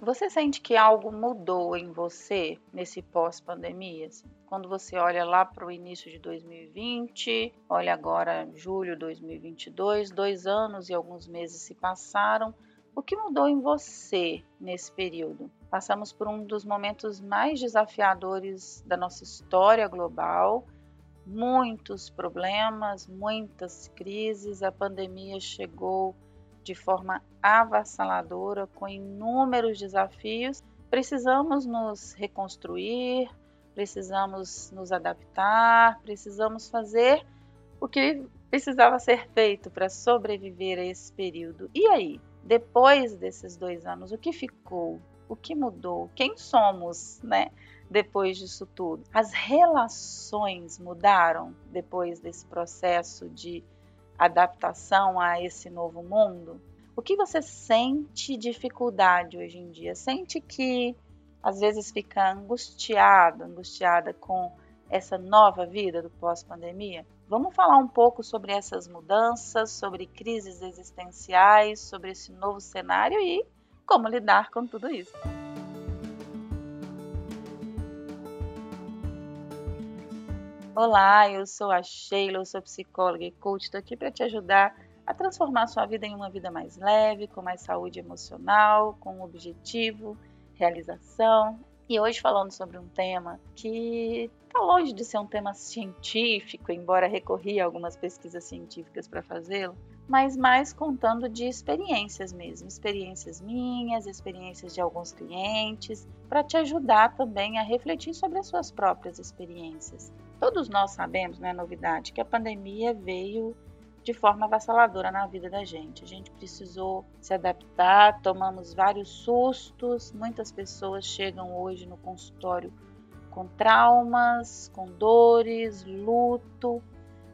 Você sente que algo mudou em você nesse pós-pandemia? Assim? Quando você olha lá para o início de 2020, olha agora julho de 2022, dois anos e alguns meses se passaram. O que mudou em você nesse período? Passamos por um dos momentos mais desafiadores da nossa história global, muitos problemas, muitas crises. A pandemia chegou de forma avassaladora, com inúmeros desafios. Precisamos nos reconstruir, precisamos nos adaptar, precisamos fazer o que precisava ser feito para sobreviver a esse período. E aí, depois desses dois anos, o que ficou? O que mudou? Quem somos, né? Depois disso tudo, as relações mudaram depois desse processo de adaptação a esse novo mundo. O que você sente dificuldade hoje em dia? Sente que às vezes fica angustiado, angustiada com essa nova vida do pós-pandemia? Vamos falar um pouco sobre essas mudanças, sobre crises existenciais, sobre esse novo cenário e como lidar com tudo isso. Olá, eu sou a Sheila, eu sou psicóloga e coach, estou aqui para te ajudar a transformar sua vida em uma vida mais leve, com mais saúde emocional, com objetivo realização. E hoje falando sobre um tema que está longe de ser um tema científico, embora recorri a algumas pesquisas científicas para fazê-lo, mas mais contando de experiências mesmo, experiências minhas, experiências de alguns clientes, para te ajudar também a refletir sobre as suas próprias experiências. Todos nós sabemos, não é novidade, que a pandemia veio de forma avassaladora na vida da gente. A gente precisou se adaptar, tomamos vários sustos. Muitas pessoas chegam hoje no consultório com traumas, com dores, luto.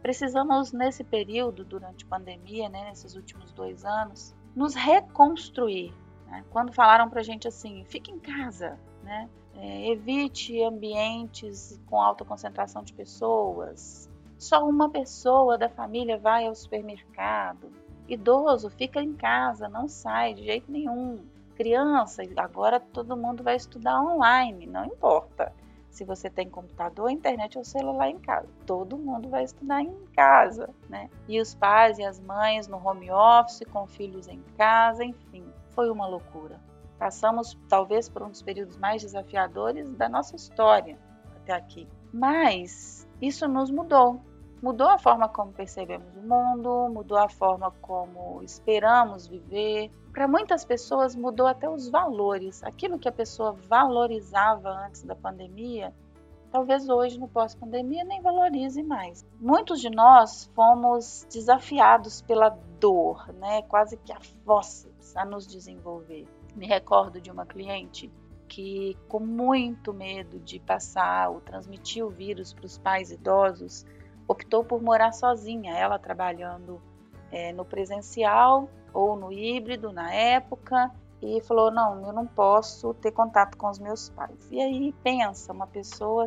Precisamos, nesse período, durante a pandemia, né, nesses últimos dois anos, nos reconstruir. Né? Quando falaram para a gente assim, fique em casa, né? É, evite ambientes com alta concentração de pessoas, só uma pessoa da família vai ao supermercado. Idoso fica em casa, não sai de jeito nenhum. Criança, agora todo mundo vai estudar online, não importa se você tem computador, internet ou celular em casa. Todo mundo vai estudar em casa, né? E os pais e as mães no home office, com filhos em casa, enfim, foi uma loucura. Passamos talvez por um dos períodos mais desafiadores da nossa história até aqui. Mas isso nos mudou mudou a forma como percebemos o mundo, mudou a forma como esperamos viver. Para muitas pessoas, mudou até os valores. Aquilo que a pessoa valorizava antes da pandemia, talvez hoje, no pós-pandemia, nem valorize mais. Muitos de nós fomos desafiados pela dor, né? quase que a fósseis a nos desenvolver. Me recordo de uma cliente que, com muito medo de passar ou transmitir o vírus para os pais idosos, optou por morar sozinha, ela trabalhando é, no presencial ou no híbrido na época, e falou: Não, eu não posso ter contato com os meus pais. E aí pensa, uma pessoa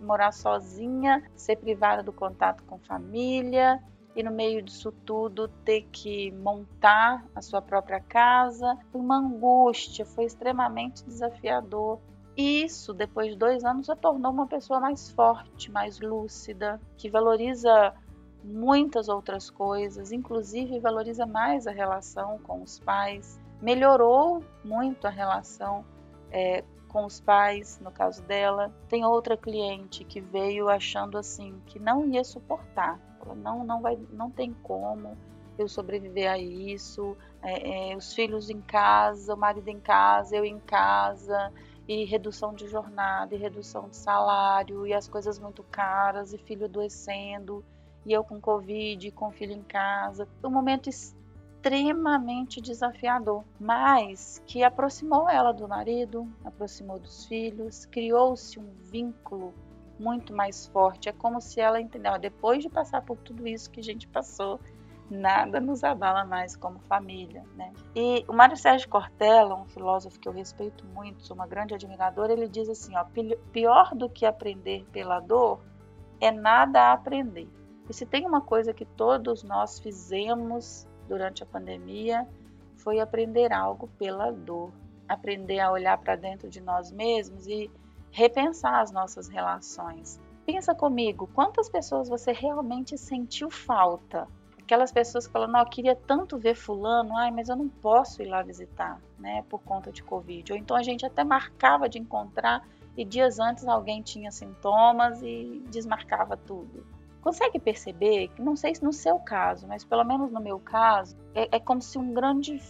morar sozinha, ser privada do contato com família, e no meio disso tudo ter que montar a sua própria casa, foi uma angústia, foi extremamente desafiador. E isso, depois de dois anos, a tornou uma pessoa mais forte, mais lúcida, que valoriza muitas outras coisas, inclusive valoriza mais a relação com os pais, melhorou muito a relação é, com os pais, no caso dela. Tem outra cliente que veio achando assim que não ia suportar, ela não, não vai, não tem como eu sobreviver a isso, é, é, os filhos em casa, o marido em casa, eu em casa e redução de jornada, e redução de salário, e as coisas muito caras, e filho adoecendo, e eu com Covid, com filho em casa. Um momento extremamente desafiador, mas que aproximou ela do marido, aproximou dos filhos, criou-se um vínculo muito mais forte. É como se ela entendeu, depois de passar por tudo isso que a gente passou, nada nos abala mais como família, né? E o Mário Sérgio Cortella, um filósofo que eu respeito muito, sou uma grande admiradora, ele diz assim, ó, pior do que aprender pela dor é nada a aprender. E se tem uma coisa que todos nós fizemos durante a pandemia, foi aprender algo pela dor. aprender a olhar para dentro de nós mesmos e repensar as nossas relações. Pensa comigo, quantas pessoas você realmente sentiu falta? Aquelas pessoas que falam, não, eu queria tanto ver fulano, ai, mas eu não posso ir lá visitar, né, por conta de Covid. Ou então a gente até marcava de encontrar e dias antes alguém tinha sintomas e desmarcava tudo. Consegue perceber não sei se no seu caso, mas pelo menos no meu caso, é, é como se um grande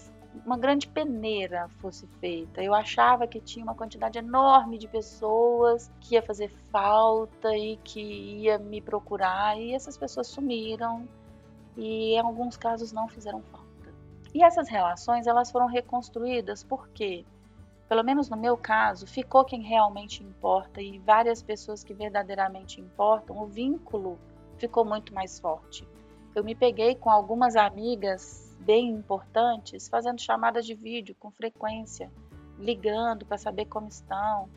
uma grande peneira fosse feita. Eu achava que tinha uma quantidade enorme de pessoas que ia fazer falta e que ia me procurar, e essas pessoas sumiram e em alguns casos não fizeram falta. E essas relações elas foram reconstruídas porque, pelo menos no meu caso, ficou quem realmente importa e várias pessoas que verdadeiramente importam, o vínculo ficou muito mais forte. Eu me peguei com algumas amigas bem importantes, fazendo chamadas de vídeo com frequência, ligando para saber como estão.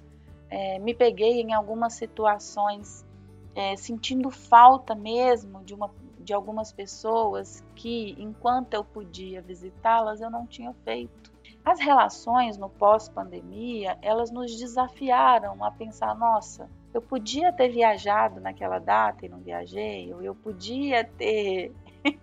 É, me peguei em algumas situações é, sentindo falta mesmo de, uma, de algumas pessoas que, enquanto eu podia visitá-las, eu não tinha feito. As relações no pós-pandemia, elas nos desafiaram a pensar, nossa, eu podia ter viajado naquela data e não viajei, ou eu podia ter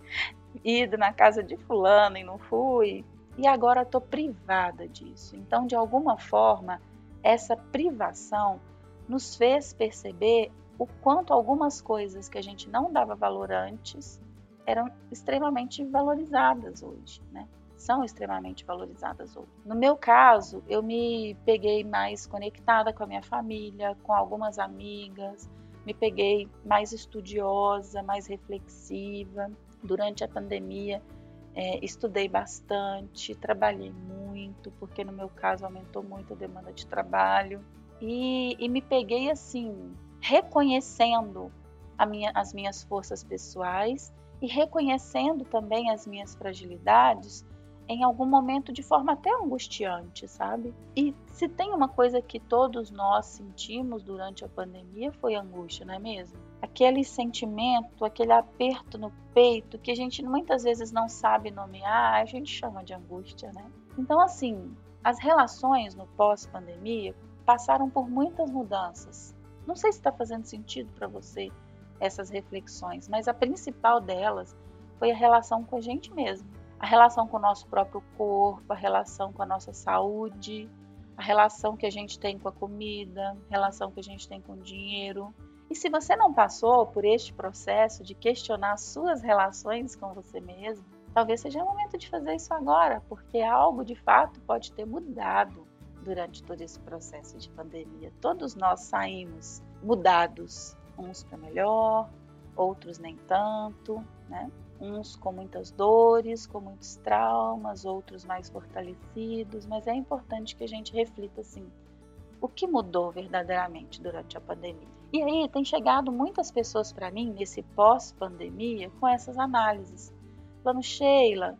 ido na casa de fulano e não fui, e agora estou privada disso. Então, de alguma forma, essa privação nos fez perceber o quanto algumas coisas que a gente não dava valor antes eram extremamente valorizadas hoje, né? São extremamente valorizadas hoje. No meu caso, eu me peguei mais conectada com a minha família, com algumas amigas, me peguei mais estudiosa, mais reflexiva, durante a pandemia, é, estudei bastante, trabalhei muito, porque no meu caso aumentou muito a demanda de trabalho. E, e me peguei assim, reconhecendo minha, as minhas forças pessoais e reconhecendo também as minhas fragilidades em algum momento de forma até angustiante, sabe? E se tem uma coisa que todos nós sentimos durante a pandemia foi angústia, não é mesmo? Aquele sentimento, aquele aperto no peito que a gente muitas vezes não sabe nomear, a gente chama de angústia, né? Então, assim, as relações no pós-pandemia passaram por muitas mudanças. Não sei se está fazendo sentido para você essas reflexões, mas a principal delas foi a relação com a gente mesmo a relação com o nosso próprio corpo, a relação com a nossa saúde, a relação que a gente tem com a comida, a relação que a gente tem com o dinheiro. E se você não passou por este processo de questionar suas relações com você mesmo, talvez seja o momento de fazer isso agora, porque algo de fato pode ter mudado durante todo esse processo de pandemia. Todos nós saímos mudados, uns para melhor, outros nem tanto, né? Uns com muitas dores, com muitos traumas, outros mais fortalecidos, mas é importante que a gente reflita assim: o que mudou verdadeiramente durante a pandemia? E aí tem chegado muitas pessoas para mim nesse pós-pandemia com essas análises. Falando, Sheila,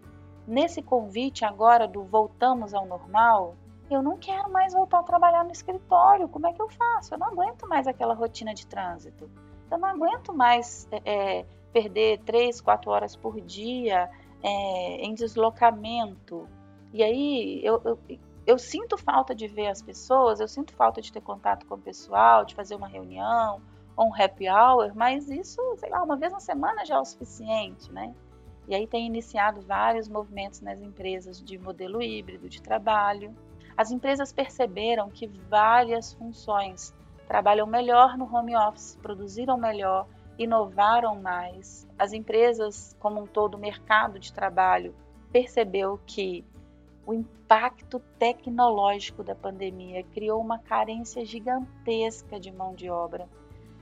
nesse convite agora do voltamos ao normal, eu não quero mais voltar a trabalhar no escritório. Como é que eu faço? Eu não aguento mais aquela rotina de trânsito. Eu não aguento mais é, é perder três, quatro horas por dia é, em deslocamento. E aí eu, eu, eu, sinto falta de ver as pessoas, eu sinto falta de ter contato com o pessoal, de fazer uma reunião ou um happy hour, mas isso, sei lá, uma vez na semana já é o suficiente, né? E aí tem iniciado vários movimentos nas empresas de modelo híbrido de trabalho. As empresas perceberam que várias funções trabalham melhor no home office, produziram melhor, inovaram mais. As empresas, como um todo, o mercado de trabalho, percebeu que o impacto tecnológico da pandemia criou uma carência gigantesca de mão de obra.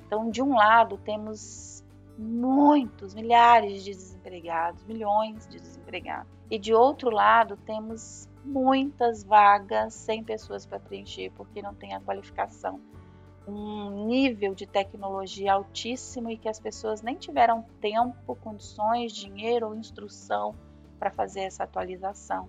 Então, de um lado, temos muitos, milhares de desempregados, milhões de desempregados. E de outro lado, temos muitas vagas sem pessoas para preencher porque não tem a qualificação um nível de tecnologia altíssimo e que as pessoas nem tiveram tempo, condições, dinheiro ou instrução para fazer essa atualização.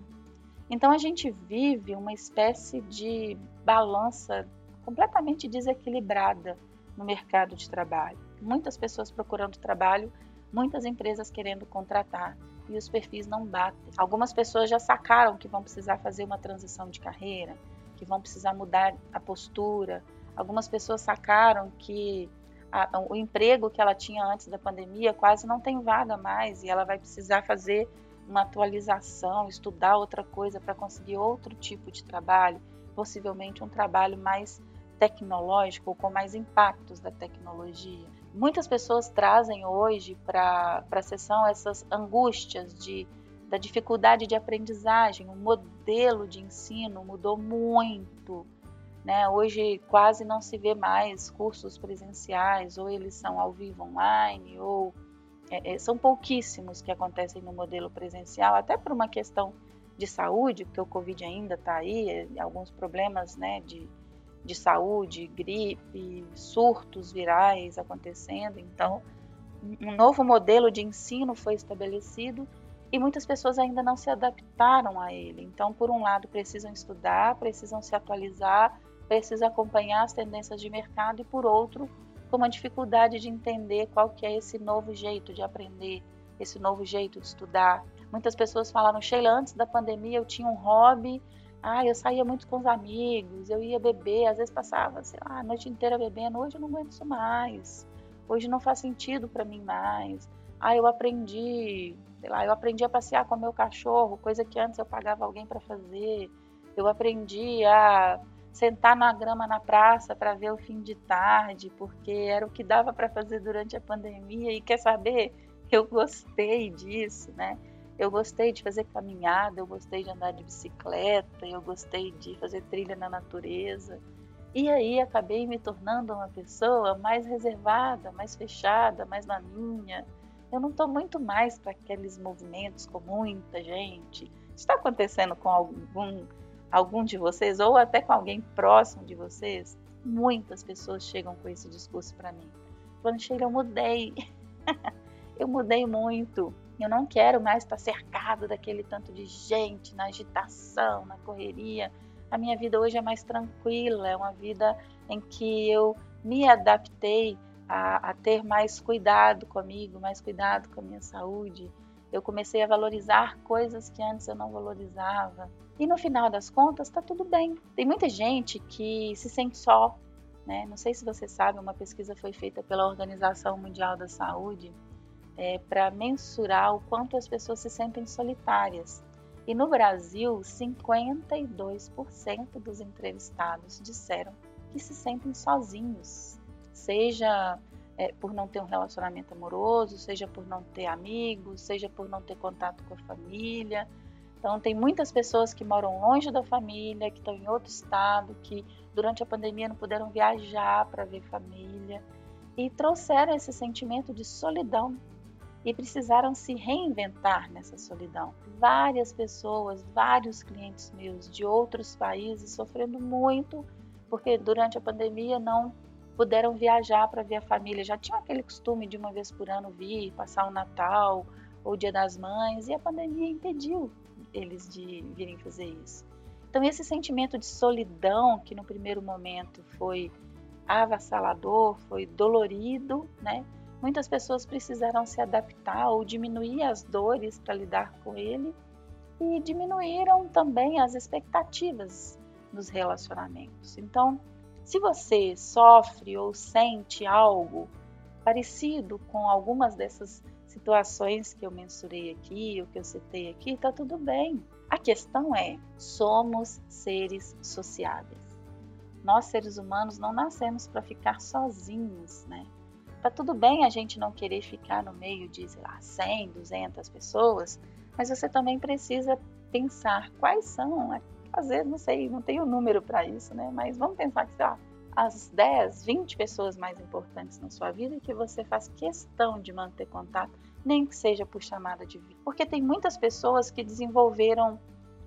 Então a gente vive uma espécie de balança completamente desequilibrada no mercado de trabalho. Muitas pessoas procurando trabalho, muitas empresas querendo contratar. e os perfis não batem. Algumas pessoas já sacaram que vão precisar fazer uma transição de carreira, que vão precisar mudar a postura. Algumas pessoas sacaram que a, o emprego que ela tinha antes da pandemia quase não tem vaga mais e ela vai precisar fazer uma atualização, estudar outra coisa para conseguir outro tipo de trabalho, possivelmente um trabalho mais tecnológico com mais impactos da tecnologia. Muitas pessoas trazem hoje para a sessão essas angústias de, da dificuldade de aprendizagem. O modelo de ensino mudou muito. Né? Hoje quase não se vê mais cursos presenciais, ou eles são ao vivo online, ou é, é são pouquíssimos que acontecem no modelo presencial, até por uma questão de saúde, porque o Covid ainda está aí, é, alguns problemas né, de, de saúde, gripe, surtos virais acontecendo. Então, um novo modelo de ensino foi estabelecido e muitas pessoas ainda não se adaptaram a ele. Então, por um lado, precisam estudar, precisam se atualizar, precisam acompanhar as tendências de mercado e por outro, com uma dificuldade de entender qual que é esse novo jeito de aprender, esse novo jeito de estudar. Muitas pessoas falaram, Sheila, antes da pandemia eu tinha um hobby ah, eu saía muito com os amigos, eu ia beber, às vezes passava, sei lá, a noite inteira bebendo. Hoje eu não aguento isso mais. Hoje não faz sentido para mim mais. Ah, eu aprendi, sei lá, eu aprendi a passear com o meu cachorro, coisa que antes eu pagava alguém para fazer. Eu aprendi a sentar na grama na praça para ver o fim de tarde, porque era o que dava para fazer durante a pandemia. E quer saber? Eu gostei disso, né? Eu gostei de fazer caminhada, eu gostei de andar de bicicleta, eu gostei de fazer trilha na natureza. E aí acabei me tornando uma pessoa mais reservada, mais fechada, mais na minha. Eu não estou muito mais para aqueles movimentos com muita gente. Está acontecendo com algum, algum de vocês, ou até com alguém próximo de vocês? Muitas pessoas chegam com esse discurso para mim. Quando chega, eu mudei. eu mudei muito. Eu não quero mais estar cercado daquele tanto de gente, na agitação, na correria. A minha vida hoje é mais tranquila, é uma vida em que eu me adaptei a, a ter mais cuidado comigo, mais cuidado com a minha saúde. Eu comecei a valorizar coisas que antes eu não valorizava. E no final das contas, está tudo bem. Tem muita gente que se sente só. Né? Não sei se você sabe, uma pesquisa foi feita pela Organização Mundial da Saúde é, para mensurar o quanto as pessoas se sentem solitárias. E no Brasil, 52% dos entrevistados disseram que se sentem sozinhos, seja é, por não ter um relacionamento amoroso, seja por não ter amigos, seja por não ter contato com a família. Então, tem muitas pessoas que moram longe da família, que estão em outro estado, que durante a pandemia não puderam viajar para ver família e trouxeram esse sentimento de solidão e precisaram se reinventar nessa solidão. Várias pessoas, vários clientes meus de outros países sofrendo muito porque durante a pandemia não puderam viajar para ver a família. Já tinham aquele costume de uma vez por ano vir, passar o Natal ou o Dia das Mães e a pandemia impediu eles de virem fazer isso. Então esse sentimento de solidão que no primeiro momento foi avassalador, foi dolorido, né? Muitas pessoas precisaram se adaptar ou diminuir as dores para lidar com ele e diminuíram também as expectativas nos relacionamentos. Então, se você sofre ou sente algo parecido com algumas dessas situações que eu mensurei aqui, o que eu citei aqui, está tudo bem. A questão é: somos seres sociáveis. Nós, seres humanos, não nascemos para ficar sozinhos, né? Tá tudo bem a gente não querer ficar no meio de, sei lá, 100, 200 pessoas, mas você também precisa pensar quais são, vezes, não sei, não tenho número para isso, né? Mas vamos pensar que, sei lá, as 10, 20 pessoas mais importantes na sua vida que você faz questão de manter contato, nem que seja por chamada de vídeo. Porque tem muitas pessoas que desenvolveram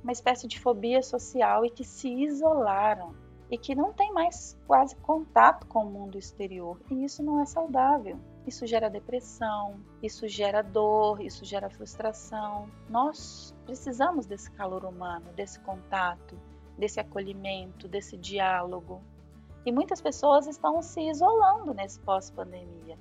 uma espécie de fobia social e que se isolaram e que não tem mais quase contato com o mundo exterior. E isso não é saudável. Isso gera depressão, isso gera dor, isso gera frustração. Nós precisamos desse calor humano, desse contato, desse acolhimento, desse diálogo. E muitas pessoas estão se isolando nesse pós-pandemia.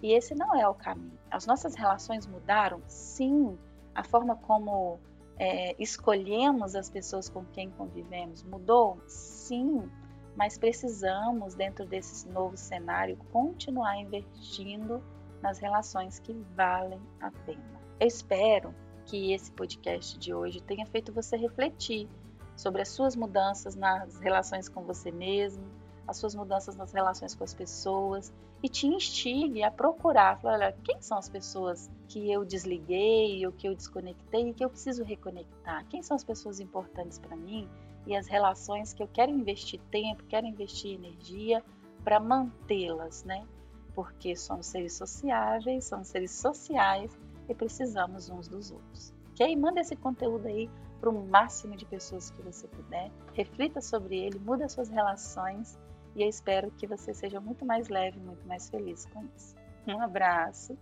E esse não é o caminho. As nossas relações mudaram? Sim. A forma como é, escolhemos as pessoas com quem convivemos mudou? Sim, mas precisamos, dentro desse novo cenário, continuar investindo nas relações que valem a pena. Eu espero que esse podcast de hoje tenha feito você refletir sobre as suas mudanças nas relações com você mesmo, as suas mudanças nas relações com as pessoas e te instigue a procurar, olha, quem são as pessoas que eu desliguei ou que eu desconectei e que eu preciso reconectar? Quem são as pessoas importantes para mim e as relações que eu quero investir tempo, quero investir energia para mantê-las, né? Porque somos seres sociáveis, somos seres sociais e precisamos uns dos outros. Ok? Manda esse conteúdo aí para o máximo de pessoas que você puder. Reflita sobre ele, muda suas relações e eu espero que você seja muito mais leve, muito mais feliz com isso. Um abraço.